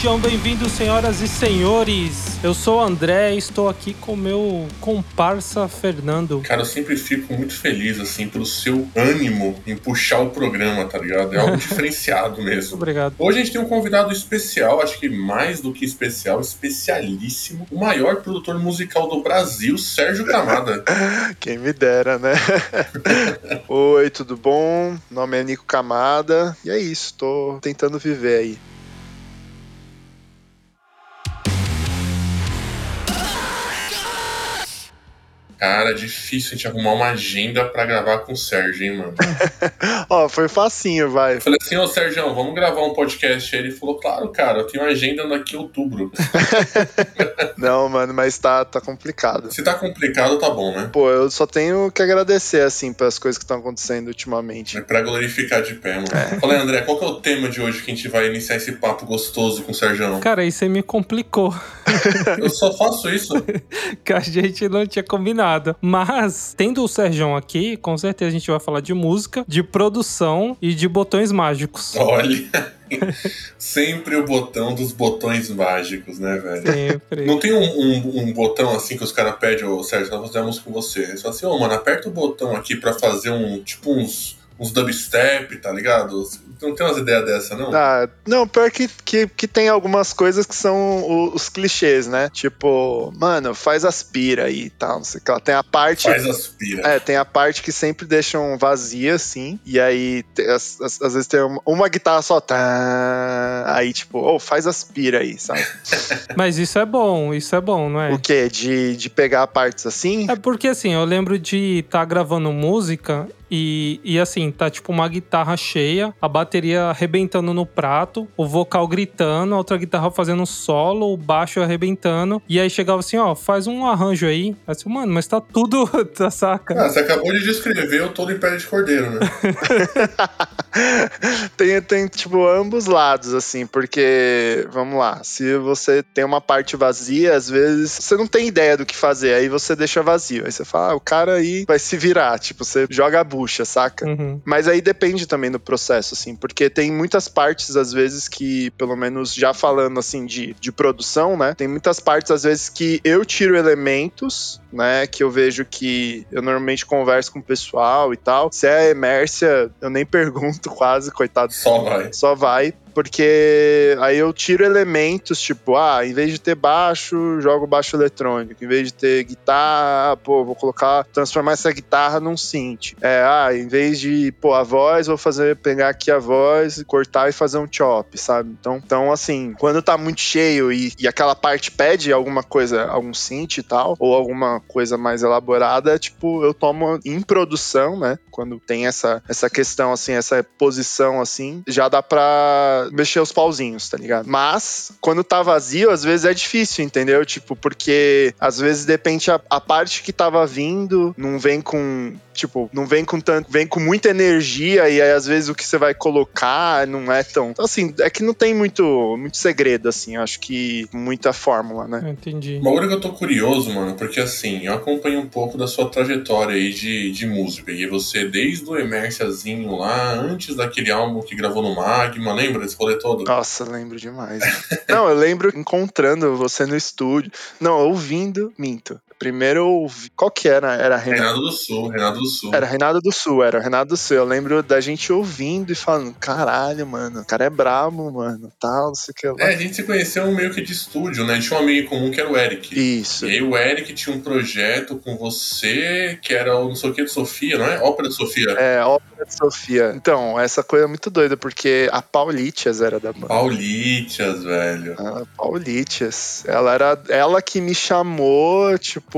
Sejam bem-vindos, senhoras e senhores. Eu sou o André e estou aqui com meu comparsa Fernando. Cara, eu sempre fico muito feliz, assim, pelo seu ânimo em puxar o programa, tá ligado? É algo diferenciado mesmo. Obrigado. Hoje a gente tem um convidado especial, acho que mais do que especial, especialíssimo. O maior produtor musical do Brasil, Sérgio Camada. Quem me dera, né? Oi, tudo bom? Meu nome é Nico Camada. E é isso, tô tentando viver aí. Cara, difícil a gente arrumar uma agenda pra gravar com o Sérgio, hein, mano? Ó, foi facinho, vai. Eu falei assim, ô Sérgio, vamos gravar um podcast. Aí ele falou, claro, cara, eu tenho uma agenda daqui outubro. Não, mano, mas tá, tá complicado. Se tá complicado, tá bom, né? Pô, eu só tenho que agradecer, assim, pelas coisas que estão acontecendo ultimamente. É pra glorificar de pé, mano. É. Falei, André, qual que é o tema de hoje que a gente vai iniciar esse papo gostoso com o Sérgio? Cara, aí você me complicou. eu só faço isso. que a gente não tinha combinado nada. Mas, tendo o Serjão aqui, com certeza a gente vai falar de música, de produção e de botões mágicos. Olha. Sempre o botão dos botões mágicos, né, velho? Sempre. Não tem um, um, um botão assim que os caras pedem, ô Sérgio, nós fazemos com você. Eles falam assim, ô, oh, mano, aperta o botão aqui pra fazer um, tipo, uns, uns dubstep, tá ligado? não tem umas ideias dessa, não? Ah, não, pior que, que, que tem algumas coisas que são os, os clichês, né? Tipo, mano, faz aspira aí e tal, não sei o que lá. Tem a parte. Faz aspira. É, tem a parte que sempre deixam vazia, assim. E aí, às, vezes tem uma, uma, guitarra só. Tá, aí, tipo, oh, faz aspira aí, sabe? Mas isso é bom, isso é bom, não é? O quê? De, de pegar partes assim? É porque, assim, eu lembro de estar tá gravando música e, e assim, tá tipo uma guitarra cheia, a bateria arrebentando no prato, o vocal gritando, a outra guitarra fazendo solo, o baixo arrebentando. E aí chegava assim, ó, faz um arranjo aí. Assim, mano, mas tá tudo, tá saca? Ah, você acabou de descrever o todo Império de Cordeiro, né? tem, tem, tipo, ambos lados, assim, porque, vamos lá, se você tem uma parte vazia, às vezes você não tem ideia do que fazer, aí você deixa vazio. Aí você fala, ah, o cara aí vai se virar, tipo, você joga a puxa, saca? Uhum. Mas aí depende também do processo, assim, porque tem muitas partes, às vezes, que, pelo menos já falando, assim, de, de produção, né? Tem muitas partes, às vezes, que eu tiro elementos, né? Que eu vejo que eu normalmente converso com o pessoal e tal. Se é Emércia, eu nem pergunto quase, coitado. Só vai. Só vai. Porque aí eu tiro elementos, tipo, ah, em vez de ter baixo, jogo baixo eletrônico. Em vez de ter guitarra, pô, vou colocar, transformar essa guitarra num synth. É, ah, em vez de, pô, a voz, vou fazer, pegar aqui a voz, cortar e fazer um chop, sabe? Então, então assim, quando tá muito cheio e, e aquela parte pede alguma coisa, algum synth e tal, ou alguma coisa mais elaborada, tipo, eu tomo em produção, né? Quando tem essa, essa questão, assim, essa posição, assim, já dá pra mexer os pauzinhos, tá ligado? Mas, quando tá vazio, às vezes é difícil, entendeu? Tipo, porque às vezes depende a, a parte que tava vindo, não vem com Tipo, não vem com tanto, vem com muita energia e aí às vezes o que você vai colocar não é tão. Então, assim, é que não tem muito, muito segredo, assim. Acho que muita fórmula, né? Entendi. Uma coisa que eu tô curioso, mano, porque assim, eu acompanho um pouco da sua trajetória aí de, de música. E você, desde o Emerciazinho lá, antes daquele álbum que gravou no Magma, lembra desse rolê todo? Nossa, lembro demais. não, eu lembro encontrando você no estúdio. Não, ouvindo, minto. Primeiro. Qual que era? Era Renato, Renato do Sul, Renato do Sul. Era Renato do Sul, era Renato do Sul. Eu lembro da gente ouvindo e falando, caralho, mano, o cara é brabo, mano, tal, não sei o que lá. É, a gente se conheceu meio que de estúdio, né? A gente tinha um amigo comum que era o Eric. Isso. E aí o Eric tinha um projeto com você, que era o não sei o que de Sofia, não é? Ópera de Sofia. É, Ópera de Sofia. Então, essa coisa é muito doida, porque a Paulitias era da banda. Paulitias, velho. Ah, Paulitias. Ela era ela que me chamou, tipo,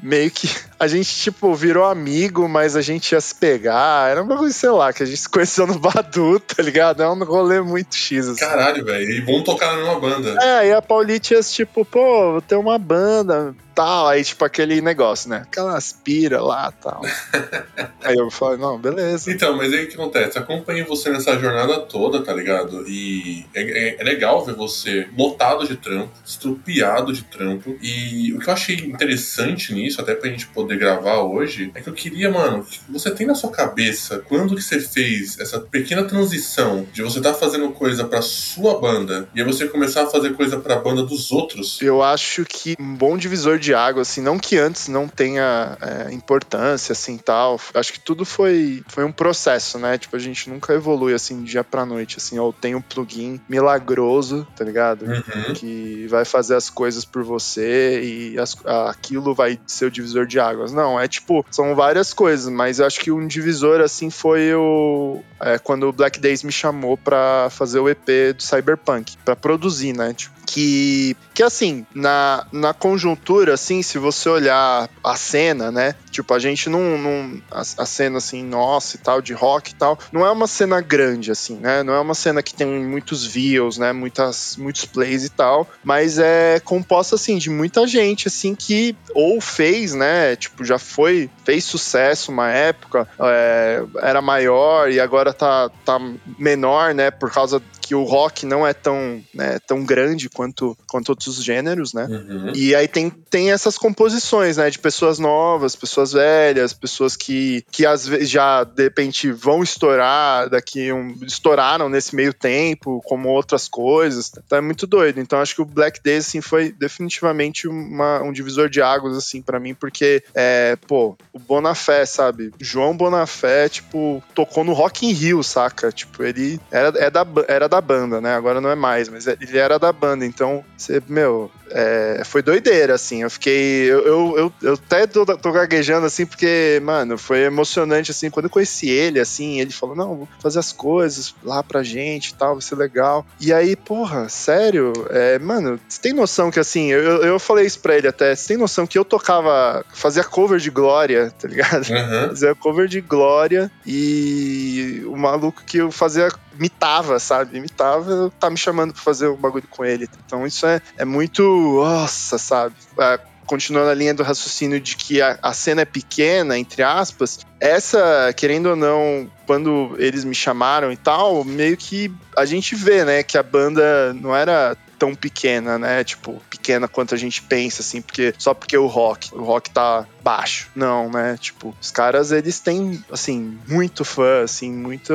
meio que a gente, tipo, virou amigo, mas a gente ia se pegar. Era um bagulho, sei lá, que a gente se conheceu no Badu, tá ligado? É um rolê muito X, assim. Caralho, velho. E vão tocar na mesma banda. É, e a Paulite ia, tipo, pô, vou ter uma banda, tal. Aí, tipo, aquele negócio, né? Aquela aspira lá tal. aí eu falei, não, beleza. Então, mas aí o que acontece? Acompanhei você nessa jornada toda, tá ligado? E é, é, é legal ver você lotado de trampo, estrupiado de trampo. E o que eu achei interessante nisso, até pra gente poder gravar hoje, é que eu queria, mano, você tem na sua cabeça quando que você fez essa pequena transição de você estar tá fazendo coisa pra sua banda e aí você começar a fazer coisa pra banda dos outros? Eu acho que um bom divisor de água, assim, não que antes não tenha é, importância, assim, tal. Acho que tudo foi, foi um processo, né? Tipo, a gente nunca evolui, assim, dia pra noite, assim, ou tem um plugin milagroso, tá ligado? Uhum. Que vai fazer as coisas por você e as, aquilo vai ser o divisor de águas. Não, é tipo, são várias coisas, mas eu acho que um divisor, assim, foi o... É, quando o Black Days me chamou pra fazer o EP do Cyberpunk, pra produzir, né? Tipo, que, que assim, na, na conjuntura, assim, se você olhar a cena, né? Tipo, a gente não. não a, a, cena, assim, nossa e tal, de rock e tal, não é uma cena grande, assim, né? Não é uma cena que tem muitos views, né? Muitas, muitos plays e tal, mas é composta, assim, de muita gente, assim, que ou fez, né? Tipo, já foi, fez sucesso uma época, é, era maior e agora tá, tá menor, né? Por causa que o rock não é tão, né, tão grande quanto, quanto outros gêneros, né? Uhum. E aí tem, tem essas composições, né, de pessoas novas, pessoas velhas, pessoas que, que às vezes já, de repente, vão estourar daqui, um, estouraram nesse meio tempo, como outras coisas. Então é muito doido. Então acho que o Black Days, assim, foi definitivamente uma, um divisor de águas, assim, para mim, porque, é, pô, o Bonafé, sabe? João Bonafé, tipo, tocou no Rock in Rio, saca? Tipo, ele era, é da, era da da banda, né? Agora não é mais, mas ele era da banda, então você, meu, é, foi doideira, assim. Eu fiquei. Eu, eu, eu, eu até tô, tô, gaguejando, assim, porque, mano, foi emocionante, assim. Quando eu conheci ele, assim, ele falou: não, vou fazer as coisas lá pra gente e tal, vai ser legal. E aí, porra, sério? É, mano, você tem noção que, assim, eu, eu falei isso pra ele até. Você tem noção que eu tocava, fazia cover de Glória, tá ligado? Uhum. Fazia cover de Glória e o maluco que eu fazia imitava, sabe? Imitava, tá me chamando pra fazer um bagulho com ele. Então isso é, é muito. Nossa, sabe? É, continuando a linha do raciocínio de que a, a, cena é pequena, entre aspas, essa, querendo ou não, quando eles me chamaram e tal, meio que a gente vê, né, que a banda não era tão pequena, né? Tipo, pequena quanto a gente pensa, assim, porque só porque o rock, o rock tá baixo. Não, né? Tipo, os caras, eles têm, assim, muito fã, assim, muito.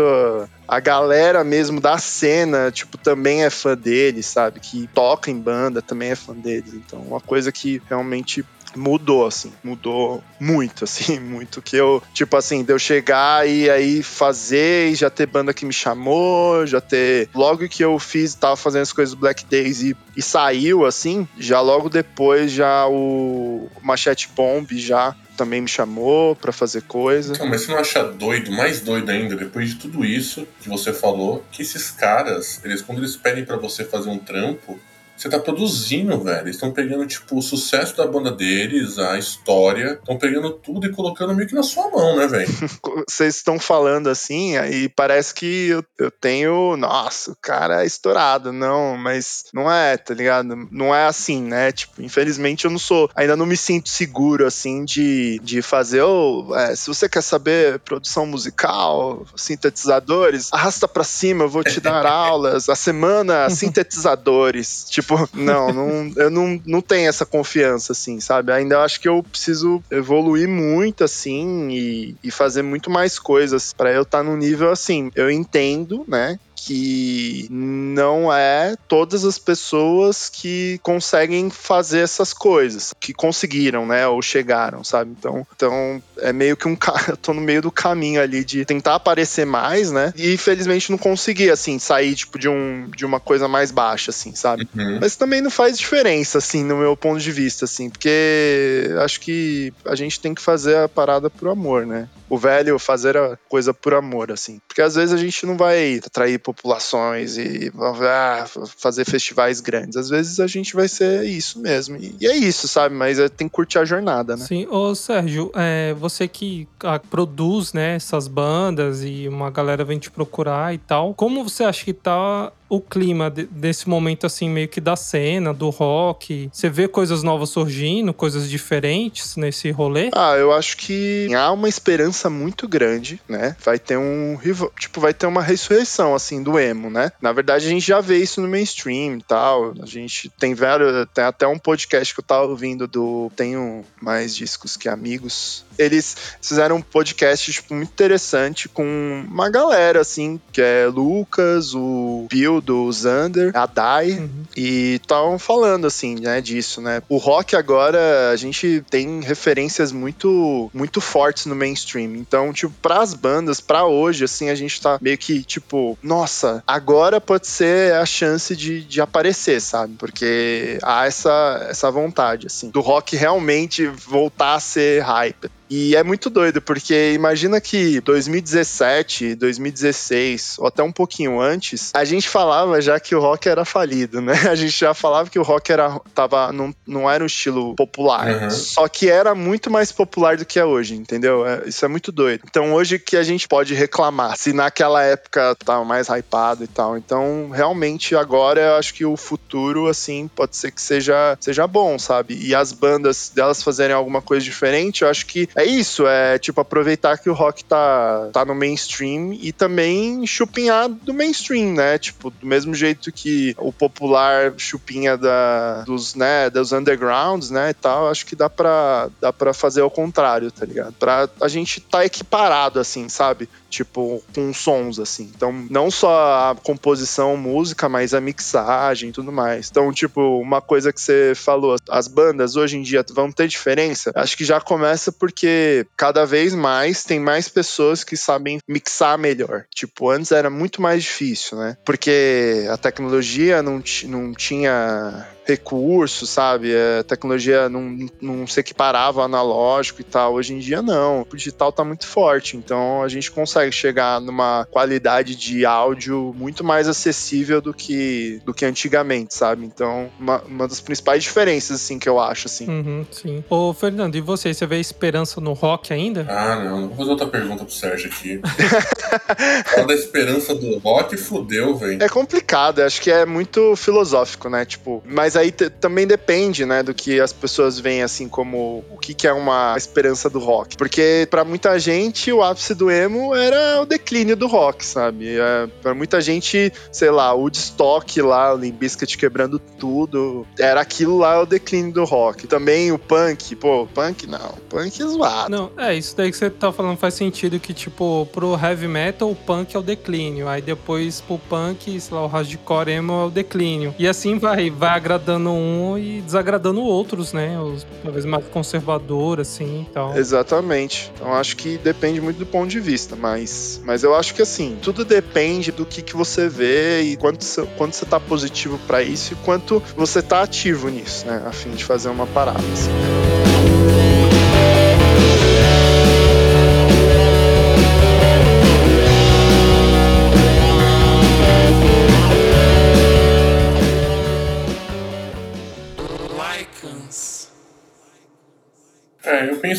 A galera mesmo da cena, tipo, também é fã deles, sabe? Que toca em banda também é fã deles. Então, uma coisa que realmente mudou, assim, mudou muito, assim, muito. Que eu, tipo assim, de eu chegar e aí fazer e já ter banda que me chamou, já ter. Logo que eu fiz, tava fazendo as coisas do Black Days e, e saiu, assim, já logo depois já o Machete Bomb já também me chamou para fazer coisa. Então, mas você não acha doido, mais doido ainda, depois de tudo isso que você falou, que esses caras, eles quando eles pedem para você fazer um trampo, você tá produzindo, velho. Eles estão pegando, tipo, o sucesso da banda deles, a história, estão pegando tudo e colocando meio que na sua mão, né, velho? Vocês estão falando assim, aí parece que eu, eu tenho. Nossa, o cara é estourado. Não, mas não é, tá ligado? Não é assim, né? Tipo, infelizmente eu não sou. Ainda não me sinto seguro, assim, de, de fazer. Oh, é, se você quer saber produção musical, sintetizadores, arrasta pra cima, eu vou te dar aulas. A semana, sintetizadores. tipo, Tipo, não, não, eu não, não tenho essa confiança, assim, sabe? Ainda acho que eu preciso evoluir muito, assim, e, e fazer muito mais coisas para eu estar tá no nível assim. Eu entendo, né? Que não é todas as pessoas que conseguem fazer essas coisas, que conseguiram, né, ou chegaram, sabe? Então, então é meio que um eu tô no meio do caminho ali de tentar aparecer mais, né? E infelizmente não consegui assim sair tipo de um de uma coisa mais baixa assim, sabe? Uhum. Mas também não faz diferença assim no meu ponto de vista assim, porque acho que a gente tem que fazer a parada por amor, né? O velho fazer a coisa por amor assim. Porque às vezes a gente não vai atrair populações e ah, fazer festivais grandes. Às vezes a gente vai ser isso mesmo. E, é isso, sabe? Mas é, tem que curtir a jornada, né? Sim. Ô, Sérgio, é, você que ah, produz né, essas bandas e uma galera vem te procurar e tal, como você acha que tá o clima de, desse momento, assim, meio que da cena, do rock? Você vê coisas novas surgindo, coisas diferentes nesse rolê? Ah, eu acho que há uma esperança muito grande, né? Vai ter um. Tipo, vai ter uma ressurreição, assim, do emo, né? Na verdade, a gente já vê isso no mainstream e tal. A gente tem vários. Tem até um podcast que eu tava ouvindo do. Tenho mais discos que amigos. Eles fizeram um podcast, tipo, muito interessante com uma galera, assim, que é Lucas, o Bill do Xander, a Dai, uhum. e estavam falando, assim, né, disso, né? O rock agora, a gente tem referências muito, muito fortes no mainstream. Então, tipo, pras bandas, pra hoje, assim, a gente tá meio que, tipo, nossa, agora pode ser a chance de, de aparecer, sabe? Porque há essa, essa vontade, assim, do rock realmente voltar a ser hype. E é muito doido, porque imagina que 2017, 2016, ou até um pouquinho antes, a gente falava já que o rock era falido, né? A gente já falava que o rock era, tava, não, não era um estilo popular. Uhum. Só que era muito mais popular do que é hoje, entendeu? É, isso é muito doido. Então hoje que a gente pode reclamar, se naquela época tava mais hypado e tal. Então, realmente, agora eu acho que o futuro, assim, pode ser que seja, seja bom, sabe? E as bandas delas fazerem alguma coisa diferente, eu acho que é isso, é tipo aproveitar que o rock tá, tá no mainstream e também chupinhar do mainstream, né? Tipo, do mesmo jeito que o popular chupinha da, dos, né, dos undergrounds, né, e tal, acho que dá pra, dá pra fazer ao contrário, tá ligado? Pra a gente tá equiparado, assim, sabe? Tipo, com sons, assim. Então, não só a composição, música, mas a mixagem e tudo mais. Então, tipo, uma coisa que você falou, as bandas hoje em dia vão ter diferença, acho que já começa porque cada vez mais tem mais pessoas que sabem mixar melhor. Tipo, antes era muito mais difícil, né? Porque a tecnologia não, não tinha recursos, sabe? A tecnologia não, não se equiparava ao analógico e tal. Hoje em dia, não. O digital tá muito forte, então a gente consegue chegar numa qualidade de áudio muito mais acessível do que, do que antigamente, sabe? Então, uma, uma das principais diferenças, assim, que eu acho, assim. Uhum, sim. Ô, Fernando, e você? Você vê esperança no rock ainda? Ah, não. Vou fazer outra pergunta pro Sérgio aqui. Fala da esperança do rock, fudeu, velho. É complicado, acho que é muito filosófico, né? Tipo, mas mas aí também depende, né, do que as pessoas veem assim como o que, que é uma esperança do rock. Porque para muita gente o ápice do emo era o declínio do rock, sabe? É, para muita gente, sei lá, o Woodstock lá, o Limp Bizkit quebrando tudo, era aquilo lá o declínio do rock. Também o punk, pô, punk não, punk é zoado. Não, é, isso daí que você tá falando faz sentido que, tipo, pro heavy metal o punk é o declínio, aí depois pro punk, sei lá, o hardcore emo é o declínio. E assim vai, vai agradando um e desagradando outros, né? Os talvez mais conservador, assim e tal. Exatamente. Então acho que depende muito do ponto de vista, mas, mas eu acho que assim, tudo depende do que, que você vê e quanto, quanto você tá positivo para isso e quanto você tá ativo nisso, né? A fim de fazer uma parada. Assim.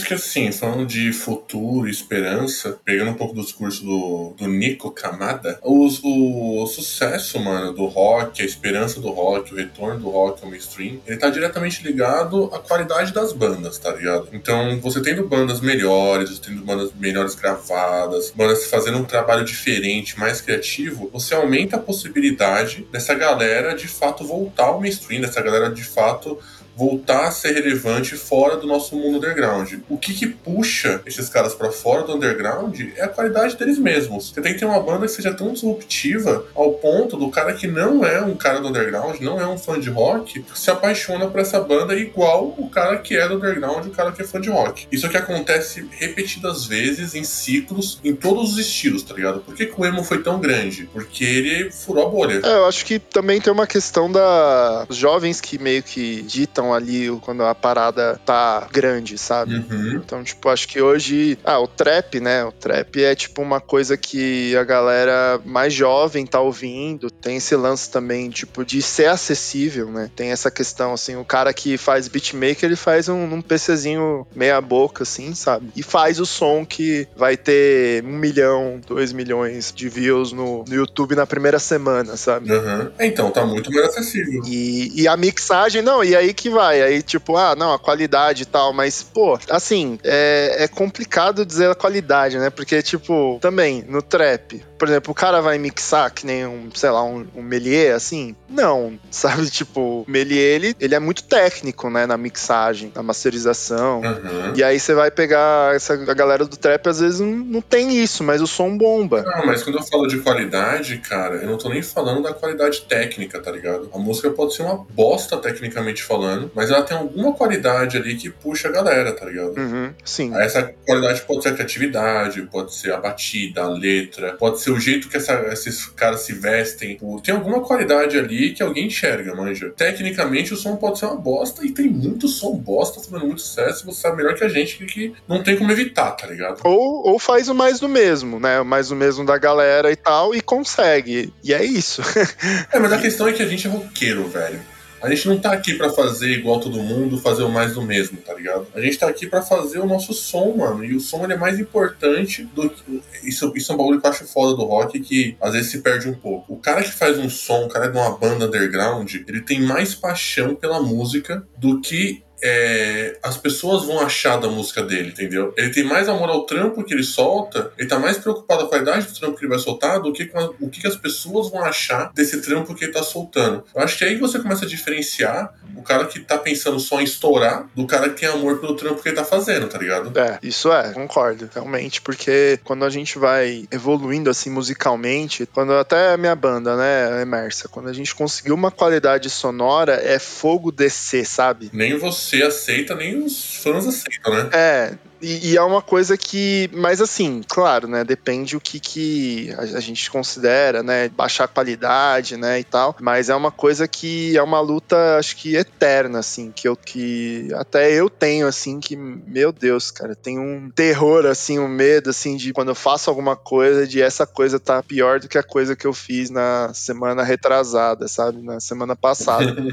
Que assim, falando de futuro esperança, pegando um pouco do discurso do, do Nico Kamada, os, o, o, sucesso, mano, do rock, a esperança do rock, o retorno do rock ao mainstream, ele tá diretamente ligado à qualidade das bandas, tá ligado? Então, você tendo bandas melhores, você tendo bandas melhores gravadas, bandas fazendo um trabalho diferente, mais criativo, você aumenta a possibilidade dessa galera de fato voltar ao mainstream, dessa galera de fato voltar a ser relevante fora do nosso mundo underground. O que, que puxa esses caras para fora do underground é a qualidade deles mesmos. Você tem que ter uma banda que seja tão disruptiva ao ponto do cara que não é um cara do underground, não é um fã de rock, se apaixona por essa banda igual o cara que é do underground, o cara que é fã de rock. Isso que acontece repetidas vezes em ciclos, em todos os estilos, tá ligado? Por que, que o emo foi tão grande? Porque ele furou a bolha. É, eu acho que também tem uma questão da jovens que meio que ditam estão ali quando a parada tá grande, sabe? Uhum. Então, tipo, acho que hoje. Ah, o trap, né? O trap é tipo uma coisa que a galera mais jovem tá ouvindo. Tem esse lance também, tipo, de ser acessível, né? Tem essa questão, assim, o cara que faz beatmaker, ele faz um, um PCzinho meia boca, assim, sabe? E faz o som que vai ter um milhão, dois milhões de views no, no YouTube na primeira semana, sabe? Uhum. Então, tá muito mais acessível. E, e a mixagem, não, e aí que vai. Aí, tipo, ah, não, a qualidade e tal, mas, pô, assim, é, é complicado dizer a qualidade, né? Porque, tipo, também, no trap, por exemplo, o cara vai mixar que nem um, sei lá, um, um Melier, assim? Não, sabe? Tipo, o Melier, ele, ele é muito técnico, né? Na mixagem, na masterização. Uhum. E aí você vai pegar essa, a galera do trap, às vezes não, não tem isso, mas o som bomba. Não, mas quando eu falo de qualidade, cara, eu não tô nem falando da qualidade técnica, tá ligado? A música pode ser uma bosta tecnicamente falando, mas ela tem alguma qualidade ali que puxa a galera, tá ligado? Uhum, sim. Essa qualidade pode ser a criatividade, pode ser a batida, a letra, pode ser o jeito que essa- esses caras se vestem. Tem alguma qualidade ali que alguém enxerga, manja. Tecnicamente o som pode ser uma bosta e tem muito som bosta fazendo muito sucesso. Você sabe melhor que a gente que- que não tem como evitar, tá ligado? Ou, ou faz o mais do mesmo, né? O mais do mesmo da galera e tal, e consegue. E é isso. É, mas a questão é que a gente é roqueiro, velho. A gente não tá aqui pra fazer igual todo mundo, fazer o mais do mesmo, tá ligado? A gente tá aqui pra fazer o nosso som, mano. E o som ele é mais importante do que. Isso, isso é um bagulho que eu acho foda do rock que às vezes se perde um pouco. O cara que faz um som, o cara de uma banda underground, ele tem mais paixão pela música do que. É, as pessoas vão achar da música dele, entendeu? Ele tem mais amor ao trampo que ele solta, ele tá mais preocupado com a qualidade do trampo que ele vai soltar do que com a- o que, que as pessoas vão achar desse trampo que ele tá soltando. Eu acho que aí você começa a diferenciar o cara que tá pensando só em estourar do cara que tem amor pelo trampo que ele tá fazendo, tá ligado? É, isso é, concordo, realmente, porque quando a gente vai evoluindo assim musicalmente, quando até a minha banda, né, Emersa, quando a gente conseguiu uma qualidade sonora, é fogo descer, sabe? Nem você aceita, nem os fãs aceitam, né? É, e, e é uma coisa que, mas assim, claro, né, depende o que, que a, a gente considera, né, baixar qualidade, né, e tal, mas é uma coisa que é uma luta, acho que eterna, assim, que eu, que até eu tenho, assim, que, meu Deus, cara, tem um terror, assim, um medo, assim, de quando eu faço alguma coisa, de essa coisa tá pior do que a coisa que eu fiz na semana retrasada, sabe, na semana passada.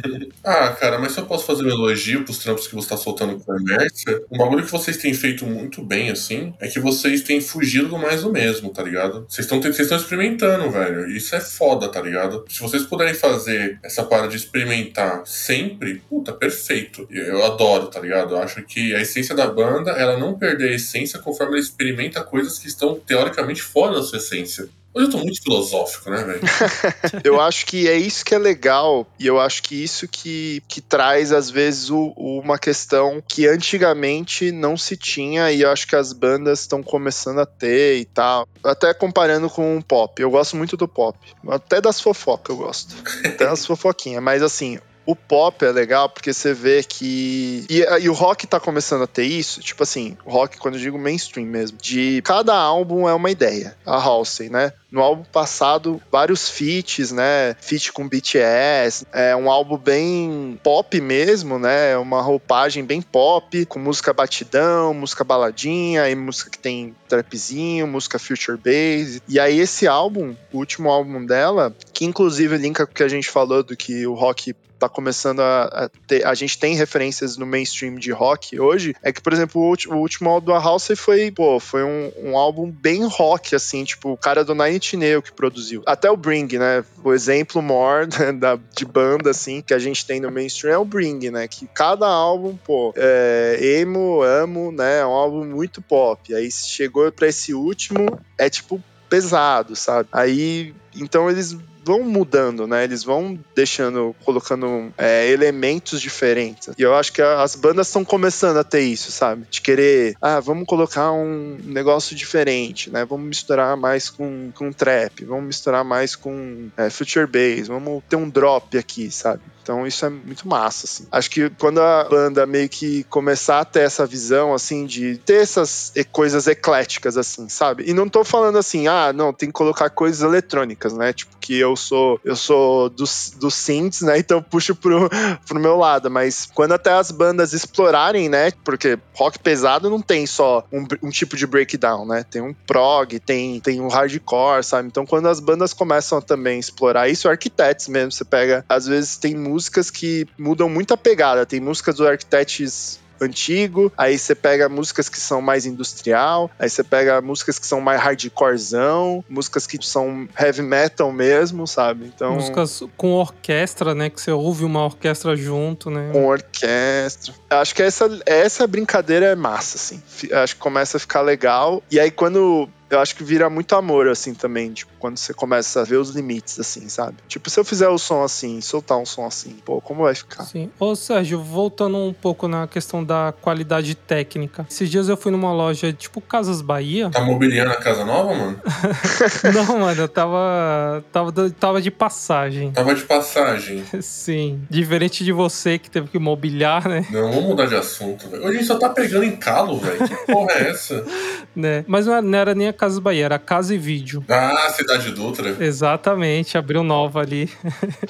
Ah, cara, mas se eu posso fazer um elogio pros trampos que você tá soltando com a Mércia, um bagulho que vocês têm feito muito bem, assim, é que vocês têm fugido do mais do mesmo, tá ligado? Vocês estão vocês estão experimentando, velho. Isso é foda, tá ligado? Se vocês puderem fazer essa parada de experimentar sempre, puta, perfeito. Eu adoro, tá ligado? Eu acho que a essência da banda, ela não perder a essência conforme ela experimenta coisas que estão teoricamente fora da sua essência. Hoje eu tô muito filosófico, né, velho? eu acho que é isso que é legal e eu acho que isso que, que traz às vezes o- uma questão que antigamente não se tinha e eu acho que as bandas estão começando a ter e tal. Até comparando com o pop, eu gosto muito do pop, até das fofocas eu gosto, até das fofoquinhas, mas assim. O pop é legal porque você vê que. E, e o rock tá começando a ter isso, tipo assim, o rock, quando eu digo mainstream mesmo, de cada álbum é uma ideia. A Halsey, né? No álbum passado, vários feats, né? Feat com BTS. É um álbum bem pop mesmo, né? Uma roupagem bem pop, com música batidão, música baladinha, e música que tem trapzinho, música future bass. E aí esse álbum, o último álbum dela, que inclusive linka com o que a gente falou do que o rock tá começando a, a ter. A gente tem referências no mainstream de rock hoje. É que, por exemplo, o, o último álbum da Halsey foi, pô, foi um, um álbum bem rock, assim, tipo, o cara do Nine Nails que produziu. Até o Bring, né? O exemplo maior né, da, de banda, assim, que a gente tem no mainstream é o Bring, né? Que cada álbum, pô, é, emo, amo, né? É um álbum muito pop. Aí chegou pra esse último, é tipo pesado, sabe? Aí, então eles vão mudando, né? Eles vão deixando, colocando é, elementos diferentes. E eu acho que as bandas estão começando a ter isso, sabe? De querer, ah, vamos colocar um negócio diferente, né? Vamos misturar mais com, com trap, vamos misturar mais com é, future bass, vamos ter um drop aqui, sabe? Então isso é muito massa, assim. Acho que quando a banda meio que começar a ter essa visão, assim, de ter essas coisas ecléticas, assim, sabe? E não tô falando assim, ah, não, tem que colocar coisas eletrônicas, né? Tipo, que eu sou eu sou dos, dos synths, né? Então eu puxo pro, pro meu lado. Mas quando até as bandas explorarem, né? Porque rock pesado não tem só um, um tipo de breakdown, né? Tem um prog, tem, tem um hardcore, sabe? Então quando as bandas começam a também explorar isso, Architects mesmo, você pega, às vezes tem músicas que mudam muito a pegada. Tem músicas do Architects antigo, aí você pega músicas que são mais industrial, aí você pega músicas que são mais hardcorezão, músicas que são heavy metal mesmo, sabe? Então músicas com orquestra, né, que você ouve uma orquestra junto, né? Com orquestra. Acho que essa essa brincadeira é massa assim. Acho que começa a ficar legal. E aí quando eu acho que vira muito amor, assim, também, tipo, quando você começa a ver os limites, assim, sabe? Tipo, se eu fizer o som assim, soltar um som assim, pô, como vai ficar? Sim. Ô, Sérgio, voltando um pouco na questão da qualidade técnica. Esses dias eu fui numa loja, tipo, Casas Bahia. Tá mobiliando a casa nova, mano? Não, mano, eu tava, tava, tava de passagem. Tava de passagem. Sim. Diferente de você que teve que mobiliar, né? Não, vamos mudar de assunto, velho. Hoje a gente só tá pegando em calo, velho. Que porra é essa? né? Mas não era nem a Casas Bahia, era Casa e Vídeo. Ah, Cidade Dutra. Exatamente, abriu nova ali.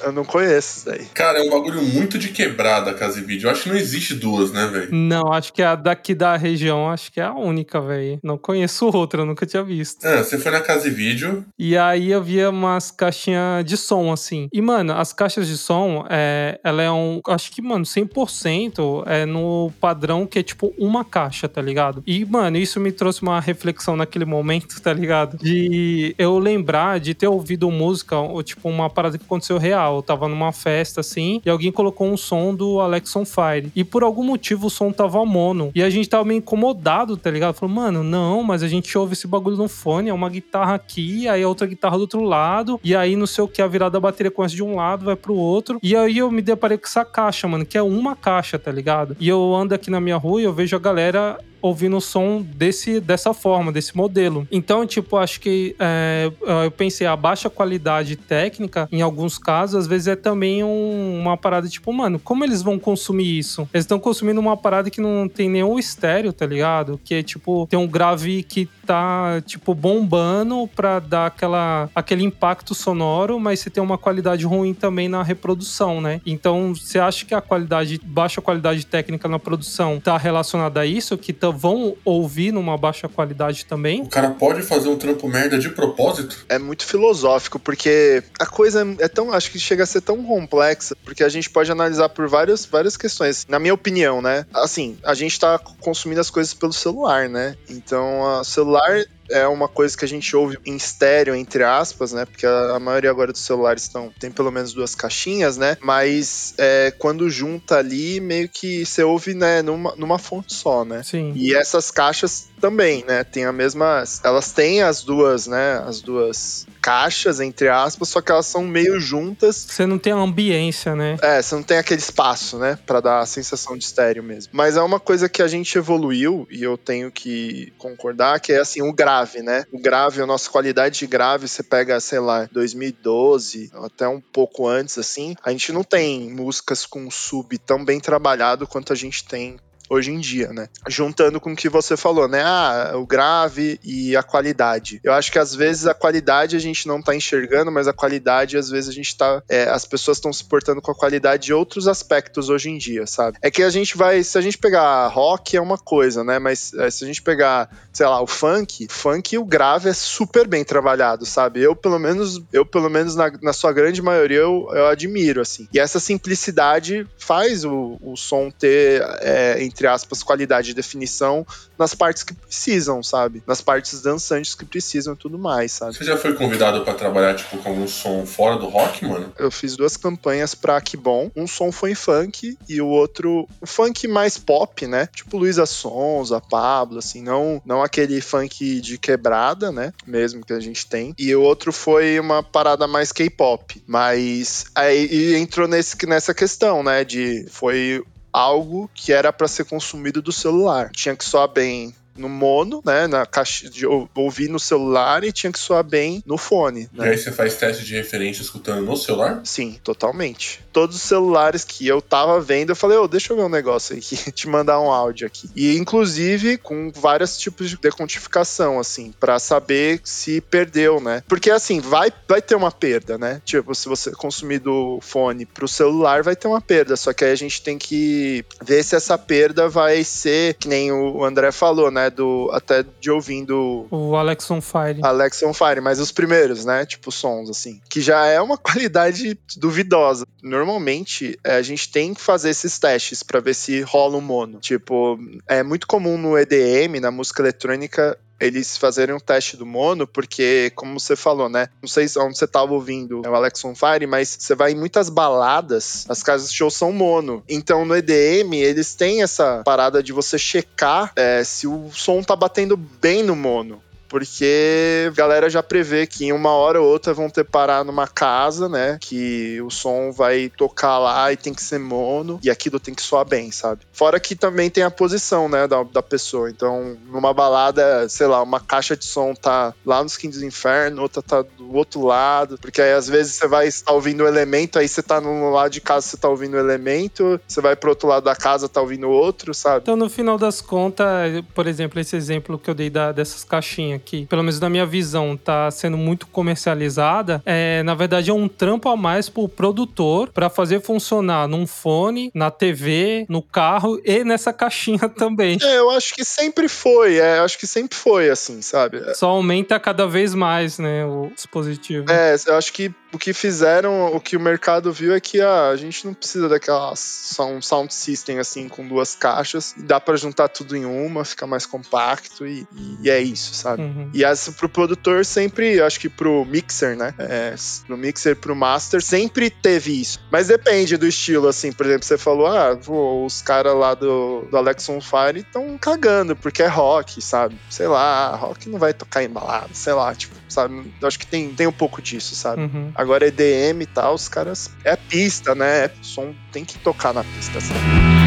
Eu não conheço isso aí. Cara, é um bagulho muito de quebrada a Casa e Vídeo. Eu acho que não existe duas, né, velho? Não, acho que a daqui da região, acho que é a única, velho. Não conheço outra, eu nunca tinha visto. É, você foi na Casa e Vídeo. E aí eu via umas caixinhas de som, assim. E, mano, as caixas de som, é, ela é um. Acho que, mano, 100% é no padrão que é tipo uma caixa, tá ligado? E, mano, isso me trouxe uma reflexão naquele momento, tá ligado? De eu lembrar de ter ouvido música, ou tipo, uma parada que aconteceu real. Eu tava numa festa assim, e alguém colocou um som do Alex on Fire. E por algum motivo o som tava mono. E a gente tava meio incomodado, tá ligado? Falou, mano, não, mas a gente ouve esse bagulho no fone, é uma guitarra aqui, aí a outra guitarra do outro lado, e aí não sei o que, a virada da bateria começa de um lado, vai pro outro. E aí eu me deparei com essa caixa, mano, que é uma caixa, tá ligado? E eu ando aqui na minha rua e eu vejo a galera ouvindo o som desse, dessa forma, desse modelo. Então, tipo, acho que é, eu pensei, a baixa qualidade técnica, em alguns casos, às vezes é também um, uma parada, tipo, mano, como eles vão consumir isso? Eles estão consumindo uma parada que não tem nenhum estéreo, tá ligado? Que é, tipo, tem um grave que tá, tipo, bombando pra dar aquela, aquele impacto sonoro, mas você tem uma qualidade ruim também na reprodução, né? Então, você acha que a qualidade, baixa qualidade técnica na produção tá relacionada a isso? Que vão ouvir numa baixa qualidade também? O cara pode fazer um trampo merda de propósito? É muito filosófico, porque a coisa é tão, acho que chega a ser tão complexa, porque a gente pode analisar por várias, várias questões. Na minha opinião, né? Assim, a gente tá consumindo as coisas pelo celular, né? Então, o celular é uma coisa que a gente ouve em estéreo, entre aspas, né? Porque a, a maioria agora dos celulares estão, tem pelo menos duas caixinhas, né? Mas é, quando junta ali, meio que você ouve, né, numa, numa fonte só, né? Sim. E essas caixas também, né? Tem a mesma. Elas têm as duas, né? As duas caixas, entre aspas, só que elas são meio juntas. Você não tem a ambiência, né? É, você não tem aquele espaço, né? Pra dar a sensação de estéreo mesmo. Mas é uma coisa que a gente evoluiu, e eu tenho que concordar, que é assim, o grave, né? O grave, a nossa qualidade de grave, você pega, sei lá, 2012, até um pouco antes, assim, a gente não tem músicas com sub tão bem trabalhado quanto a gente tem hoje em dia, né? Juntando com o que você falou, né? Ah, o grave e a qualidade. Eu acho que às vezes a qualidade a gente não tá enxergando, mas a qualidade às vezes a gente tá. É, as pessoas estão se portando com a qualidade de outros aspectos hoje em dia, sabe? É que a gente vai. Se a gente pegar rock é uma coisa, né? Mas é, se a gente pegar, sei lá, o funk, funk o grave é super bem trabalhado, sabe? Eu, pelo menos, eu, pelo menos, na, na sua grande maioria, eu, eu admiro, assim. E essa simplicidade faz o, o som ter, é, entre entre aspas, qualidade de definição nas partes que precisam, sabe? Nas partes dançantes que precisam e tudo mais, sabe? Você já foi convidado para trabalhar, tipo, com um som fora do rock, mano? Eu fiz duas campanhas pra Que Bom. Um som foi em funk e o outro, o funk mais pop, né? Tipo Luísa Sonza, Pablo, assim, não, não aquele funk de quebrada, né? Mesmo que a gente tem. E o outro foi uma parada mais K-pop. Mas aí entrou nesse, nessa questão, né? De foi algo que era para ser consumido do celular. Tinha que soar bem no mono, né? Na caixa de ouvir no celular e tinha que soar bem no fone. Né? E aí você faz teste de referência escutando no celular? Sim, totalmente. Todos os celulares que eu tava vendo, eu falei, ô, oh, deixa eu ver um negócio aqui, te mandar um áudio aqui. E inclusive com vários tipos de decontificação, assim, para saber se perdeu, né? Porque assim, vai, vai ter uma perda, né? Tipo, se você consumir do fone pro celular, vai ter uma perda. Só que aí a gente tem que ver se essa perda vai ser, que nem o André falou, né? Do, até de ouvindo. O Alex on Fire. Alex on Fire, mas os primeiros, né? Tipo, sons, assim. Que já é uma qualidade duvidosa. Normalmente, é, a gente tem que fazer esses testes para ver se rola um mono. Tipo, é muito comum no EDM, na música eletrônica, eles fazerem um teste do mono, porque, como você falou, né? Não sei onde você tava ouvindo o Alex on Fire, mas você vai em muitas baladas, as casas de show são mono. Então no EDM, eles têm essa parada de você checar é, se o som tá batendo bem no mono porque a galera já prevê que em uma hora ou outra vão ter parar numa casa, né? Que o som vai tocar lá e tem que ser mono e aquilo tem que soar bem, sabe? Fora que também tem a posição, né, da, da pessoa. Então, numa balada, sei lá, uma caixa de som tá lá nos Quintos do Inferno, outra tá do outro lado, porque aí às vezes você vai estar ouvindo o elemento, aí você tá no lado de casa, você tá ouvindo o elemento, você vai pro outro lado da casa, tá ouvindo outro, sabe? Então, no final das contas, por exemplo, esse exemplo que eu dei da, dessas caixinhas que, pelo menos na minha visão, tá sendo muito comercializada, é, na verdade é um trampo a mais pro produtor para fazer funcionar num fone, na TV, no carro e nessa caixinha também. É, eu acho que sempre foi, é, eu acho que sempre foi assim, sabe? Só aumenta cada vez mais, né, o dispositivo. É, eu acho que o que fizeram, o que o mercado viu é que ah, a gente não precisa daquela só um sound system assim com duas caixas, dá para juntar tudo em uma, fica mais compacto e, e é isso, sabe? Uhum. E essa pro produtor sempre, acho que pro mixer, né? É, pro mixer, pro master, sempre teve isso. Mas depende do estilo, assim, por exemplo, você falou, ah, pô, os caras lá do, do Alex on Fire estão cagando, porque é rock, sabe? Sei lá, rock não vai tocar embalado, sei lá, tipo, sabe? Eu acho que tem, tem um pouco disso, sabe? Uhum. Agora EDM e tal, os caras. É pista, né? É, som tem que tocar na pista, sabe?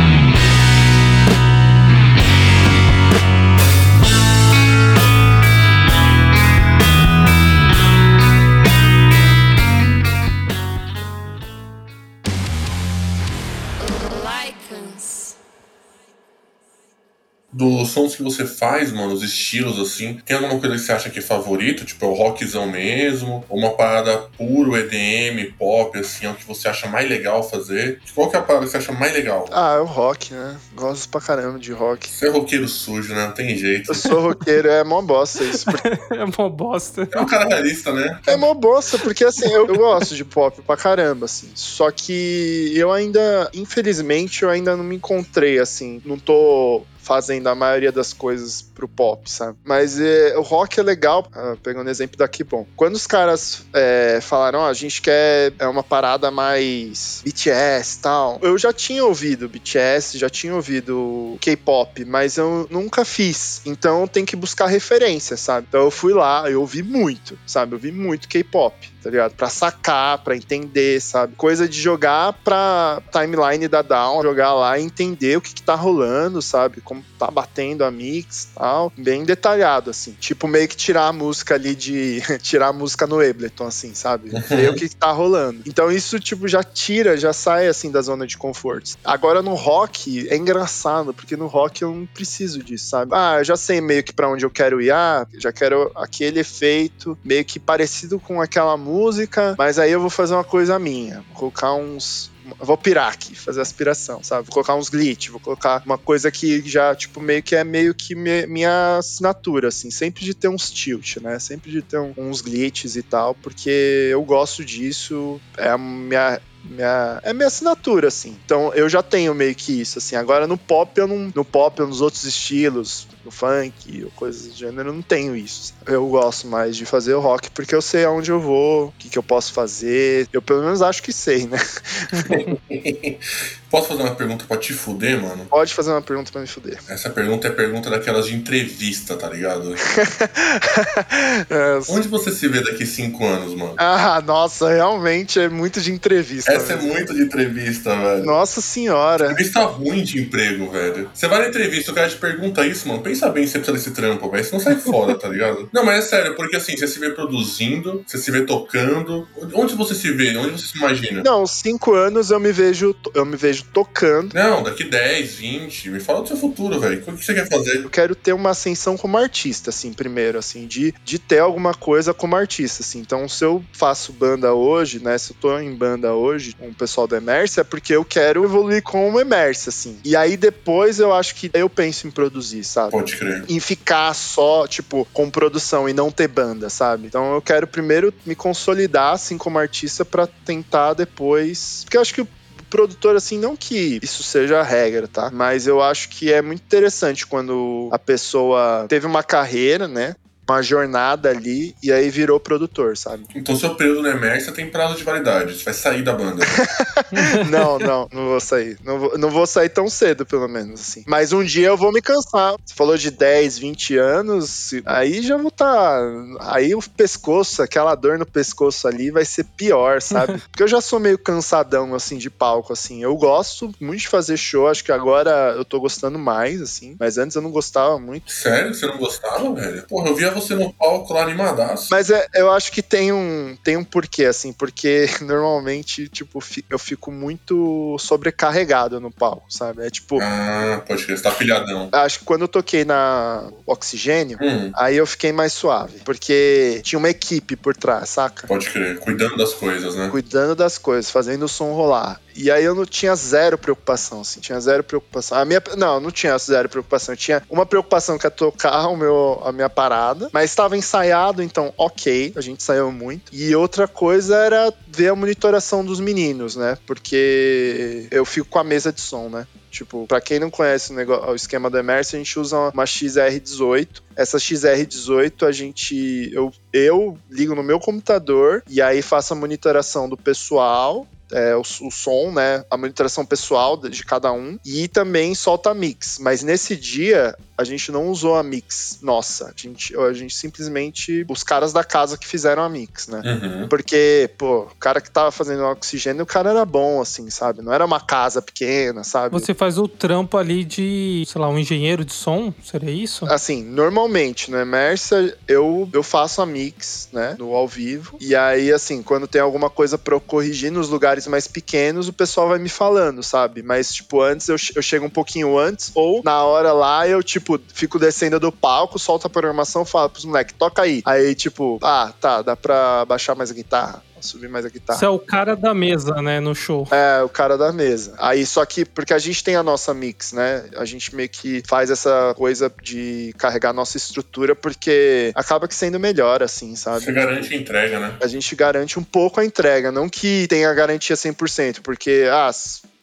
Dos sons que você faz, mano, os estilos, assim, tem alguma coisa que você acha que é favorito? Tipo, é o rockzão mesmo? Ou uma parada puro EDM, pop, assim, é o que você acha mais legal fazer? Qual que é a parada que você acha mais legal? Ah, é o rock, né? Gosto pra caramba de rock. Você é roqueiro sujo, né? Não tem jeito. Eu sou roqueiro, é mó bosta isso. Porque... é mó bosta. É um cara realista, né? É mó bosta, porque assim, eu, eu gosto de pop pra caramba, assim. Só que eu ainda, infelizmente, eu ainda não me encontrei, assim. Não tô fazendo a maioria das coisas pro pop, sabe? Mas é, o rock é legal, ah, pegando o exemplo daqui, bom. Quando os caras é, falaram, oh, a gente quer é uma parada mais BTS tal, eu já tinha ouvido BTS, já tinha ouvido K-pop, mas eu nunca fiz. Então tem que buscar referência, sabe? Então eu fui lá, eu ouvi muito, sabe? Eu ouvi muito K-pop tá ligado? Pra sacar, pra entender, sabe? Coisa de jogar pra timeline da Down, jogar lá e entender o que, que tá rolando, sabe? Como tá batendo a mix tal. Bem detalhado, assim. Tipo, meio que tirar a música ali de. tirar a música no Ableton, assim, sabe? Ver o que, que tá rolando. Então isso, tipo, já tira, já sai, assim, da zona de conforto. Agora no rock, é engraçado, porque no rock eu não preciso disso, sabe? Ah, eu já sei meio que pra onde eu quero ir, ah, já quero aquele efeito meio que parecido com aquela música música, mas aí eu vou fazer uma coisa minha. Vou colocar uns, vou pirar aqui, fazer aspiração, sabe? Vou colocar uns glitch, vou colocar uma coisa que já, tipo, meio que é meio que me, minha assinatura, assim, sempre de ter uns tilt, né? Sempre de ter um, uns glitches e tal, porque eu gosto disso, é a minha minha, é minha assinatura, assim. Então eu já tenho meio que isso, assim. Agora no pop eu não. No pop nos outros estilos, no funk ou coisas do gênero, eu não tenho isso. Eu gosto mais de fazer o rock porque eu sei aonde eu vou, o que, que eu posso fazer. Eu pelo menos acho que sei, né? Posso fazer uma pergunta pra te fuder, mano? Pode fazer uma pergunta pra me fuder. Essa pergunta é pergunta daquelas de entrevista, tá ligado? é, Onde você se vê daqui cinco anos, mano? Ah, nossa, realmente é muito de entrevista. Essa é muito de entrevista, velho. Nossa senhora. Entrevista ruim de emprego, velho. Você vai na entrevista, o cara te pergunta isso, mano. Pensa bem se você precisa desse trampo, velho. Você não sai fora, tá ligado? Não, mas é sério, porque assim, você se vê produzindo, você se vê tocando. Onde você se vê? Onde você se imagina? Não, cinco anos eu me vejo, eu me vejo tocando. Não, daqui 10, 20. Me fala do seu futuro, velho. O que você quer fazer? Eu quero ter uma ascensão como artista, assim, primeiro, assim, de, de ter alguma coisa como artista, assim. Então, se eu faço banda hoje, né, se eu tô em banda hoje com o pessoal do Emerse, é porque eu quero evoluir com o Emerse, assim. E aí depois eu acho que eu penso em produzir, sabe? Pode crer. Em ficar só, tipo, com produção e não ter banda, sabe? Então eu quero primeiro me consolidar, assim, como artista para tentar depois. Porque eu acho que o produtor, assim, não que isso seja a regra, tá? Mas eu acho que é muito interessante quando a pessoa teve uma carreira, né? Uma jornada ali e aí virou produtor, sabe? Então, seu período no Emerson tem prazo de validade. Você vai sair da banda. não, não, não vou sair. Não vou, não vou sair tão cedo, pelo menos, assim. Mas um dia eu vou me cansar. Você falou de 10, 20 anos, aí já vou estar. Tá... Aí o pescoço, aquela dor no pescoço ali vai ser pior, sabe? Porque eu já sou meio cansadão, assim, de palco, assim. Eu gosto muito de fazer show, acho que agora eu tô gostando mais, assim. Mas antes eu não gostava muito. Sério? Você não gostava, velho? Porra, eu via você no palco lá animadaço. Mas é, eu acho que tem um, tem um porquê, assim, porque normalmente, tipo, eu fico muito sobrecarregado no palco, sabe? É tipo. Ah, pode crer, você tá pilhadão. Acho que quando eu toquei na Oxigênio, hum. aí eu fiquei mais suave. Porque tinha uma equipe por trás, saca? Pode crer, cuidando das coisas, né? Cuidando das coisas, fazendo o som rolar. E aí eu não tinha zero preocupação, assim, tinha zero preocupação. A minha, não, não tinha zero preocupação. Eu tinha uma preocupação que é tocar o meu, a minha parada, mas estava ensaiado, então ok, a gente saiu muito. E outra coisa era ver a monitoração dos meninos, né? Porque eu fico com a mesa de som, né? Tipo, para quem não conhece o, negócio, o esquema do Emerson, a gente usa uma XR18. Essa XR18 a gente eu, eu ligo no meu computador e aí faço a monitoração do pessoal é, o, o, som, né? A monitoração pessoal de cada um. E também solta mix. Mas nesse dia, a gente não usou a mix nossa. A gente, a gente simplesmente. Os caras da casa que fizeram a mix, né? Uhum. Porque, pô, o cara que tava fazendo o oxigênio, o cara era bom, assim, sabe? Não era uma casa pequena, sabe? Você faz o trampo ali de, sei lá, um engenheiro de som? Seria isso? Assim, normalmente no Emersa eu, eu faço a mix, né? No ao vivo. E aí, assim, quando tem alguma coisa pra eu corrigir nos lugares mais pequenos, o pessoal vai me falando, sabe? Mas, tipo, antes eu, eu chego um pouquinho antes, ou na hora lá eu, tipo, fico descendo do palco, solto a programação, falo pros moleques, toca aí. Aí, tipo, ah, tá, dá pra baixar mais a guitarra subir mais a guitarra. Você é o cara da mesa, né, no show. É, o cara da mesa. Aí, só que, porque a gente tem a nossa mix, né? A gente meio que faz essa coisa de carregar a nossa estrutura, porque acaba que sendo melhor, assim, sabe? Você garante a entrega, né? A gente garante um pouco a entrega, não que tenha garantia 100%, porque, ah,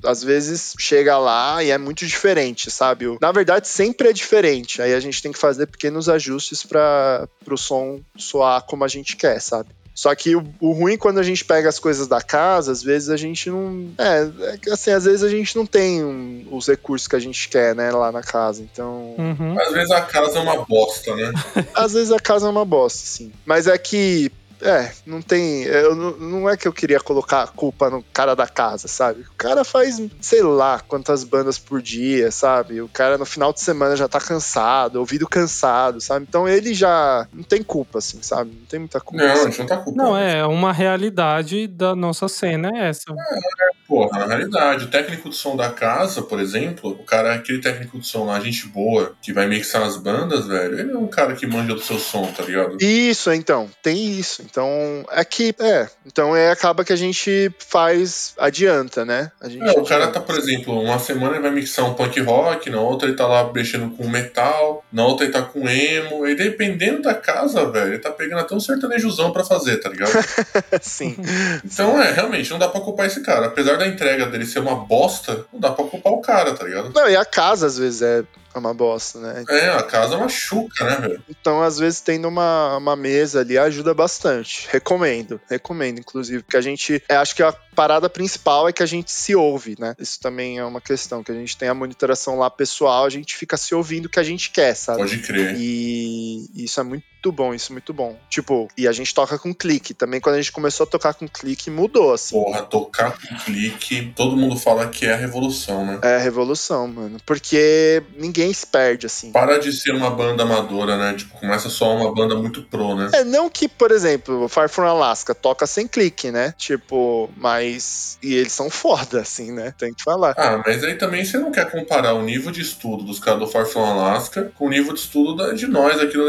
às vezes chega lá e é muito diferente, sabe? Na verdade, sempre é diferente. Aí a gente tem que fazer pequenos ajustes para o som soar como a gente quer, sabe? Só que o, o, ruim quando a gente pega as coisas da casa, às vezes a gente não. É, é assim, às vezes a gente não tem um, os recursos que a gente quer, né, lá na casa. Então. Uhum. Às vezes a casa é uma bosta, né? às vezes a casa é uma bosta, sim. Mas é que é, não tem. Eu, não é que eu queria colocar a culpa no cara da casa, sabe? O cara faz, sei lá, quantas bandas por dia, sabe? O cara no final de semana já tá cansado, ouvido cansado, sabe? Então ele já não tem culpa, assim, sabe? Não tem muita culpa. Não, assim. a gente não tá culpa. Não, é uma realidade da nossa cena, é essa. É, Porra, na realidade, o técnico de som da casa, por exemplo, o cara, aquele técnico de som lá, gente boa, que vai mixar as bandas, velho, ele é um cara que manja do seu som, tá ligado? Isso, então, tem isso. Então, é que, é, então é, acaba que a gente faz, adianta, né? A gente é, o cara tá, por exemplo, uma semana ele vai mixar um punk rock, na outra ele tá lá mexendo com metal, na outra ele tá com emo, e dependendo da casa, velho, ele tá pegando até um sertanejozão pra fazer, tá ligado? Sim. Então, é, realmente, não dá pra culpar esse cara. Apesar da entrega dele ser uma bosta, não dá pra culpar o cara, tá ligado? Não, e a casa às vezes é uma bosta, né? É, a casa é uma chuca, né, velho? Então, às vezes, tendo uma, uma mesa ali ajuda bastante. Recomendo, recomendo, inclusive, porque a gente. É, acho que a parada principal é que a gente se ouve, né? Isso também é uma questão, que a gente tem a monitoração lá pessoal, a gente fica se ouvindo o que a gente quer, sabe? Pode crer. E isso é muito muito bom, isso muito bom. Tipo, e a gente toca com clique. Também quando a gente começou a tocar com clique, mudou, assim. Porra, tocar com clique, todo mundo fala que é a revolução, né? É a revolução, mano. Porque ninguém se perde, assim. Para de ser uma banda amadora, né? Tipo, começa só uma banda muito pro, né? É, não que, por exemplo, Far From Alaska toca sem clique, né? Tipo, mas. E eles são foda, assim, né? Tem que falar. Ah, mas aí também você não quer comparar o nível de estudo dos caras do Far From Alaska com o nível de estudo de nós aqui no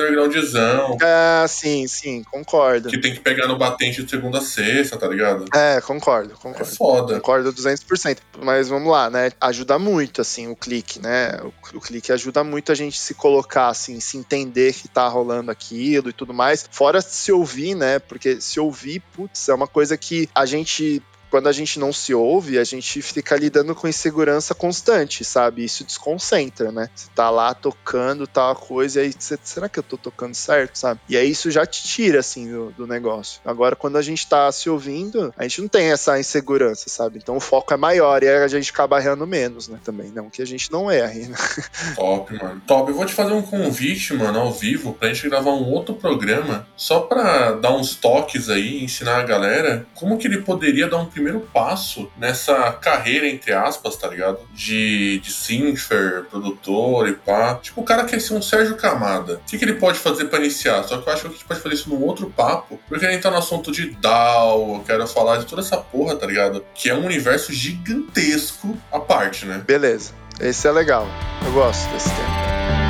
Ah, sim, sim, concordo. que tem que pegar no batente de segunda a sexta, tá ligado? É, concordo, É concordo. foda. Concordo 200%. Mas vamos lá, né? Ajuda muito, assim, o clique, né? O, o clique ajuda muito a gente se colocar, assim, se entender que tá rolando aquilo e tudo mais. Fora se ouvir, né? Porque se ouvir, putz, é uma coisa que a gente. Quando a gente não se ouve, a gente fica lidando com insegurança constante, sabe? Isso desconcentra, né? Você tá lá tocando tal coisa, e aí você, será que eu tô tocando certo, sabe? E aí isso já te tira, assim, do, do negócio. Agora, quando a gente tá se ouvindo, a gente não tem essa insegurança, sabe? Então o foco é maior e a gente acaba errando menos, né? Também. Não que a gente não erre, né? Top, mano. Top. Eu vou te fazer um convite, mano, ao vivo, pra gente gravar um outro programa, só pra dar uns toques aí, ensinar a galera como que ele poderia dar um primeiro passo nessa carreira, entre aspas, tá ligado? De, de Sinfer, produtor e pá. Tipo, o cara quer ser um Sérgio Camada. O que, que ele pode fazer pra iniciar? Só que eu acho que a gente pode fazer isso num outro papo, porque a gente tá no assunto de DAO, eu quero falar de toda essa porra, tá ligado? Que é um universo gigantesco à parte, né? Beleza. Esse é legal. Eu gosto desse tema.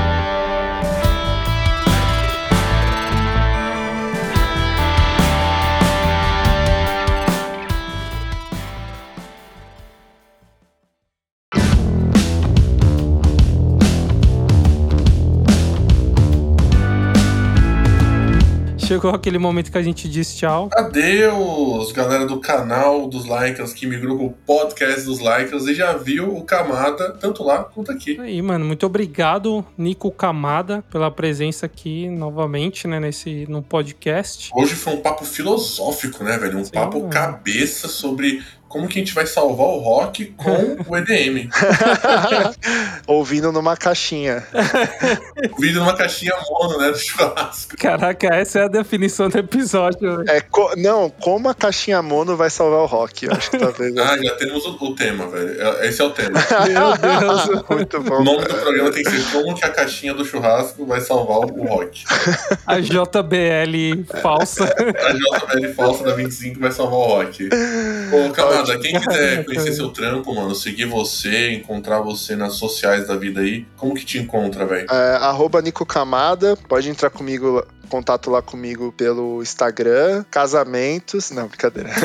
Chegou aquele momento que a gente diz tchau. Adeus, galera do canal dos Lycans que migrou pro podcast dos Lycans e já viu o Kamada tanto lá quanto aqui. Aí, mano, muito obrigado, Nico Camada, pela presença aqui novamente, né, nesse, no podcast. Hoje foi um papo filosófico, né, velho? Um Sim, papo mano. cabeça sobre como que a gente vai salvar o rock com o EDM. Ouvindo numa caixinha. Vídeo numa caixinha mono, né, do churrasco. Caraca, essa é a definição do episódio. velho. É, co- não, como a caixinha mono vai salvar o rock? Eu acho que talvez. Ah, já temos o, o tema, velho. É- Esse é o tema. Meu Deus. Muito O bom. nome do programa tem que ser Como que a caixinha do churrasco vai salvar o rock. A JBL falsa. A JBL falsa da 25 vai salvar o rock. Ô, Camada, quem quiser conhecer seu trampo, mano, seguir você, encontrar você nas sociais da vida aí, como que te encontra, velho? É, arroba Nico Camada, pode entrar comigo, contato lá comigo pelo Instagram, casamentos, não, brincadeira.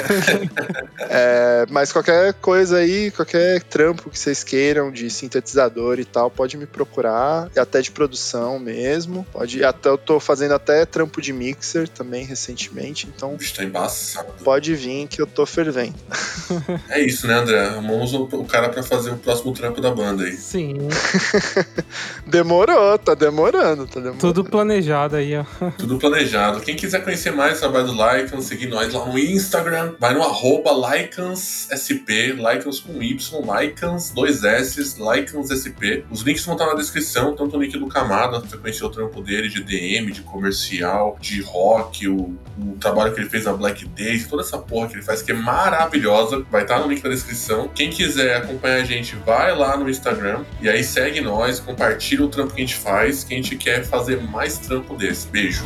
É, mas qualquer coisa aí, qualquer trampo que vocês queiram de sintetizador e tal, pode me procurar, e até de produção mesmo, pode, até eu tô fazendo até trampo de mixer também recentemente, então Bicho, tá embaçado. pode vir que eu tô fervendo. É isso, né, André? Arrumamos o, o cara pra fazer o próximo trampo da banda aí. Sim, Demorou, tá demorando, tá demorando. tudo planejado aí, ó. Tudo planejado. Quem quiser conhecer mais o trabalho do Lycans, seguir nós lá no Instagram, vai no arroba LycansSP, Lycans com Y, Lycans, dois S, LycansSP. Os links vão estar na descrição, tanto o link do Camada, pra você conhecer o trampo dele de DM, de comercial, de rock, o, o trabalho que ele fez na Black Days, toda essa porra que ele faz, que é maravilhosa, vai estar no link da descrição. Quem quiser acompanhar a gente, vai lá no Instagram e aí segue nós, compartilha o trampo que a gente faz, que a gente quer fazer mais trampo desse. Beijo.